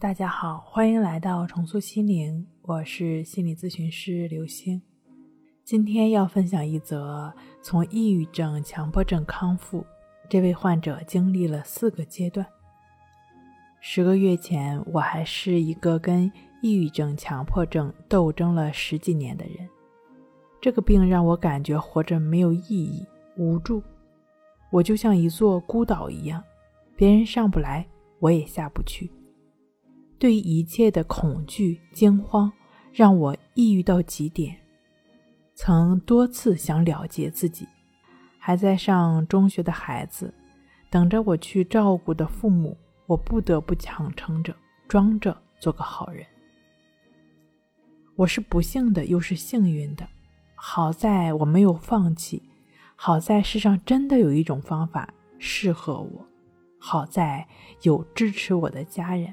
大家好，欢迎来到重塑心灵，我是心理咨询师刘星。今天要分享一则从抑郁症、强迫症康复，这位患者经历了四个阶段。十个月前，我还是一个跟抑郁症、强迫症斗争了十几年的人。这个病让我感觉活着没有意义、无助，我就像一座孤岛一样，别人上不来，我也下不去。对一切的恐惧、惊慌，让我抑郁到极点。曾多次想了结自己，还在上中学的孩子，等着我去照顾的父母，我不得不强撑着，装着做个好人。我是不幸的，又是幸运的。好在我没有放弃，好在世上真的有一种方法适合我，好在有支持我的家人。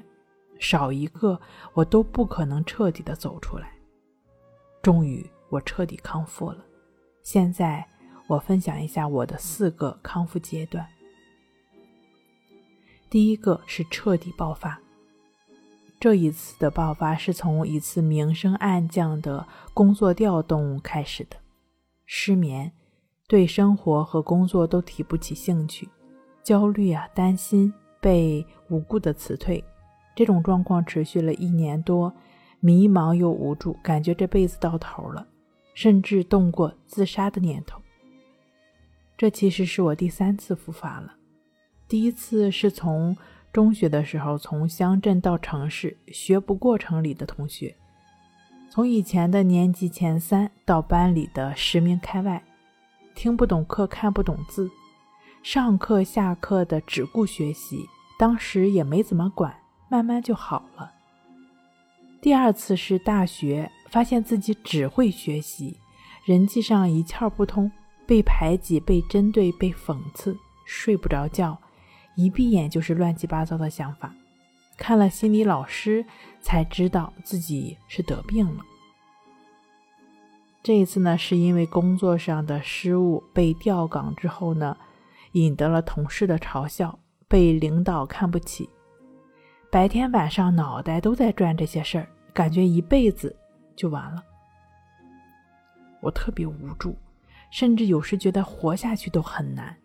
少一个，我都不可能彻底的走出来。终于，我彻底康复了。现在，我分享一下我的四个康复阶段。第一个是彻底爆发。这一次的爆发是从一次明升暗降的工作调动开始的。失眠，对生活和工作都提不起兴趣，焦虑啊，担心被无故的辞退。这种状况持续了一年多，迷茫又无助，感觉这辈子到头了，甚至动过自杀的念头。这其实是我第三次复发了。第一次是从中学的时候，从乡镇到城市，学不过城里的同学；从以前的年级前三到班里的十名开外，听不懂课，看不懂字，上课下课的只顾学习，当时也没怎么管。慢慢就好了。第二次是大学，发现自己只会学习，人际上一窍不通，被排挤、被针对、被讽刺，睡不着觉，一闭眼就是乱七八糟的想法。看了心理老师，才知道自己是得病了。这一次呢，是因为工作上的失误被调岗之后呢，引得了同事的嘲笑，被领导看不起。白天晚上脑袋都在转这些事儿，感觉一辈子就完了。我特别无助，甚至有时觉得活下去都很难。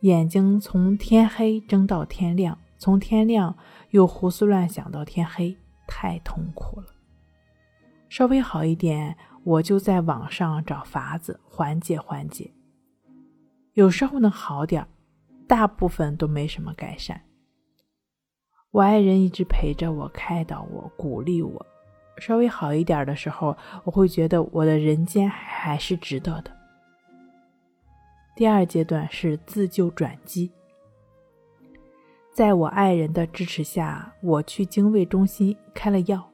眼睛从天黑睁到天亮，从天亮又胡思乱想到天黑，太痛苦了。稍微好一点，我就在网上找法子缓解缓解。有时候能好点大部分都没什么改善。我爱人一直陪着我，开导我，鼓励我。稍微好一点的时候，我会觉得我的人间还是值得的。第二阶段是自救转机。在我爱人的支持下，我去精卫中心开了药。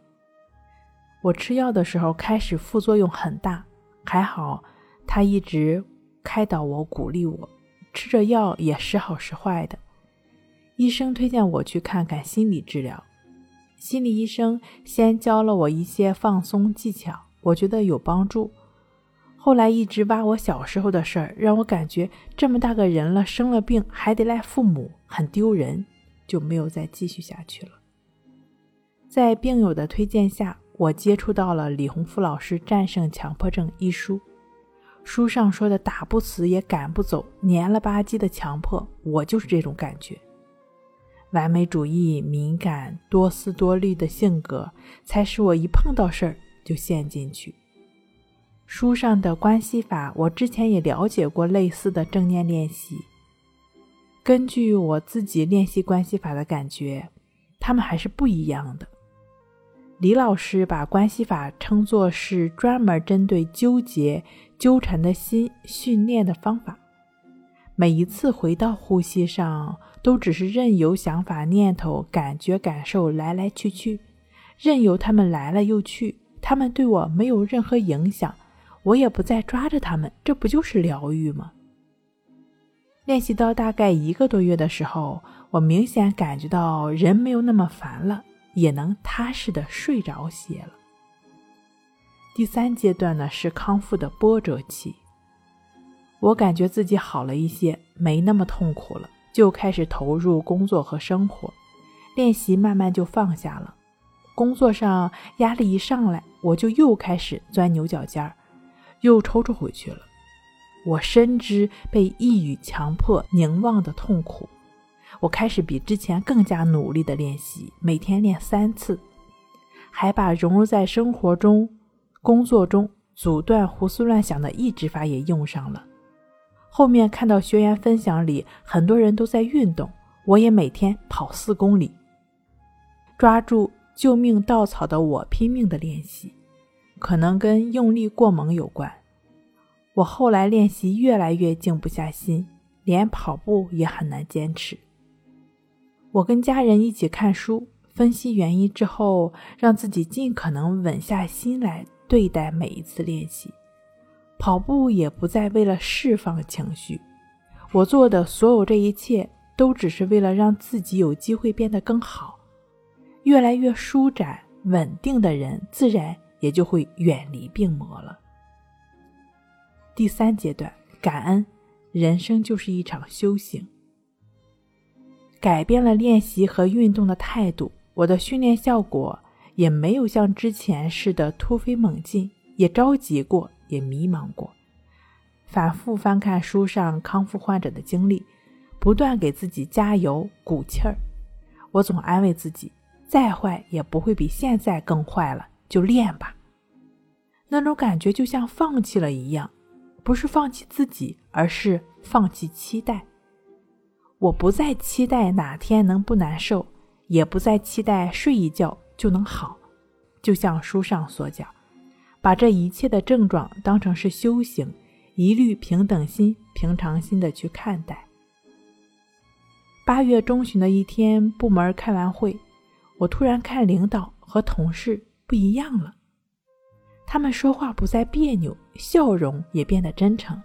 我吃药的时候，开始副作用很大，还好他一直开导我，鼓励我。吃着药也时好时坏的。医生推荐我去看看心理治疗。心理医生先教了我一些放松技巧，我觉得有帮助。后来一直挖我小时候的事儿，让我感觉这么大个人了，生了病还得赖父母，很丢人，就没有再继续下去了。在病友的推荐下，我接触到了李洪福老师《战胜强迫症》一书。书上说的打不死也赶不走、黏了吧唧的强迫，我就是这种感觉。完美主义、敏感、多思多虑的性格，才使我一碰到事儿就陷进去。书上的关系法，我之前也了解过类似的正念练习。根据我自己练习关系法的感觉，他们还是不一样的。李老师把关系法称作是专门针对纠结、纠缠的心训练的方法。每一次回到呼吸上，都只是任由想法、念头、感觉、感受来来去去，任由他们来了又去，他们对我没有任何影响，我也不再抓着他们，这不就是疗愈吗？练习到大概一个多月的时候，我明显感觉到人没有那么烦了，也能踏实的睡着些了。第三阶段呢，是康复的波折期。我感觉自己好了一些，没那么痛苦了，就开始投入工作和生活，练习慢慢就放下了。工作上压力一上来，我就又开始钻牛角尖儿，又抽抽回去了。我深知被抑郁强迫凝望的痛苦，我开始比之前更加努力的练习，每天练三次，还把融入在生活中、工作中阻断胡思乱想的抑制法也用上了。后面看到学员分享里很多人都在运动，我也每天跑四公里，抓住。救命稻草的我拼命的练习，可能跟用力过猛有关。我后来练习越来越静不下心，连跑步也很难坚持。我跟家人一起看书，分析原因之后，让自己尽可能稳下心来对待每一次练习。跑步也不再为了释放情绪，我做的所有这一切，都只是为了让自己有机会变得更好。越来越舒展、稳定的人，自然也就会远离病魔了。第三阶段，感恩，人生就是一场修行。改变了练习和运动的态度，我的训练效果也没有像之前似的突飞猛进，也着急过，也迷茫过。反复翻看书上康复患者的经历，不断给自己加油鼓气儿，我总安慰自己。再坏也不会比现在更坏了，就练吧。那种感觉就像放弃了一样，不是放弃自己，而是放弃期待。我不再期待哪天能不难受，也不再期待睡一觉就能好。就像书上所讲，把这一切的症状当成是修行，一律平等心、平常心的去看待。八月中旬的一天，部门开完会。我突然看领导和同事不一样了，他们说话不再别扭，笑容也变得真诚。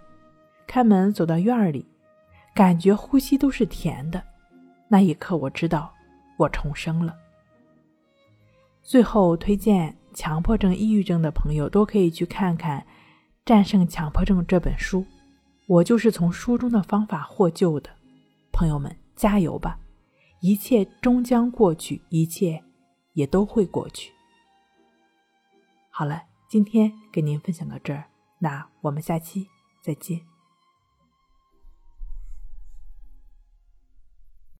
开门走到院里，感觉呼吸都是甜的。那一刻，我知道我重生了。最后推荐强迫症、抑郁症的朋友都可以去看看《战胜强迫症》这本书，我就是从书中的方法获救的。朋友们，加油吧！一切终将过去，一切也都会过去。好了，今天跟您分享到这儿，那我们下期再见。